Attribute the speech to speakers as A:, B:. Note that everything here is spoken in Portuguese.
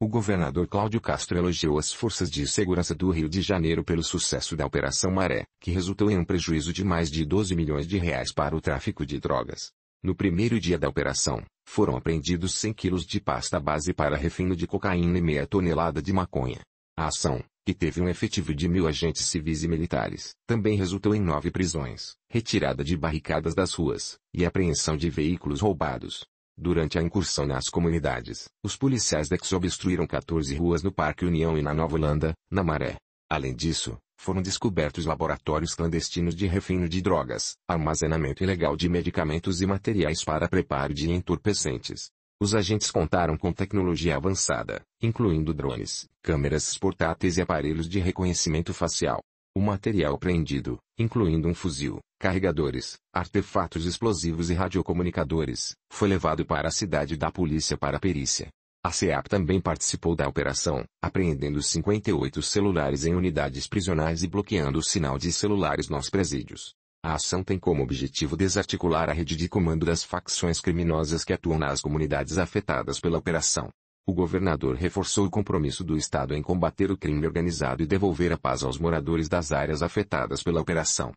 A: O governador Cláudio Castro elogiou as forças de segurança do Rio de Janeiro pelo sucesso da Operação Maré, que resultou em um prejuízo de mais de 12 milhões de reais para o tráfico de drogas. No primeiro dia da operação, foram apreendidos 100 quilos de pasta base para refino de cocaína e meia tonelada de maconha. A ação, que teve um efetivo de mil agentes civis e militares, também resultou em nove prisões, retirada de barricadas das ruas, e apreensão de veículos roubados. Durante a incursão nas comunidades, os policiais desobstruíram 14 ruas no Parque União e na Nova Holanda, na Maré. Além disso, foram descobertos laboratórios clandestinos de refino de drogas, armazenamento ilegal de medicamentos e materiais para preparo de entorpecentes. Os agentes contaram com tecnologia avançada, incluindo drones, câmeras portáteis e aparelhos de reconhecimento facial. O material apreendido, incluindo um fuzil, carregadores, artefatos explosivos e radiocomunicadores, foi levado para a cidade da polícia para perícia. A CEAP também participou da operação, apreendendo 58 celulares em unidades prisionais e bloqueando o sinal de celulares nos presídios. A ação tem como objetivo desarticular a rede de comando das facções criminosas que atuam nas comunidades afetadas pela operação. O governador reforçou o compromisso do Estado em combater o crime organizado e devolver a paz aos moradores das áreas afetadas pela operação.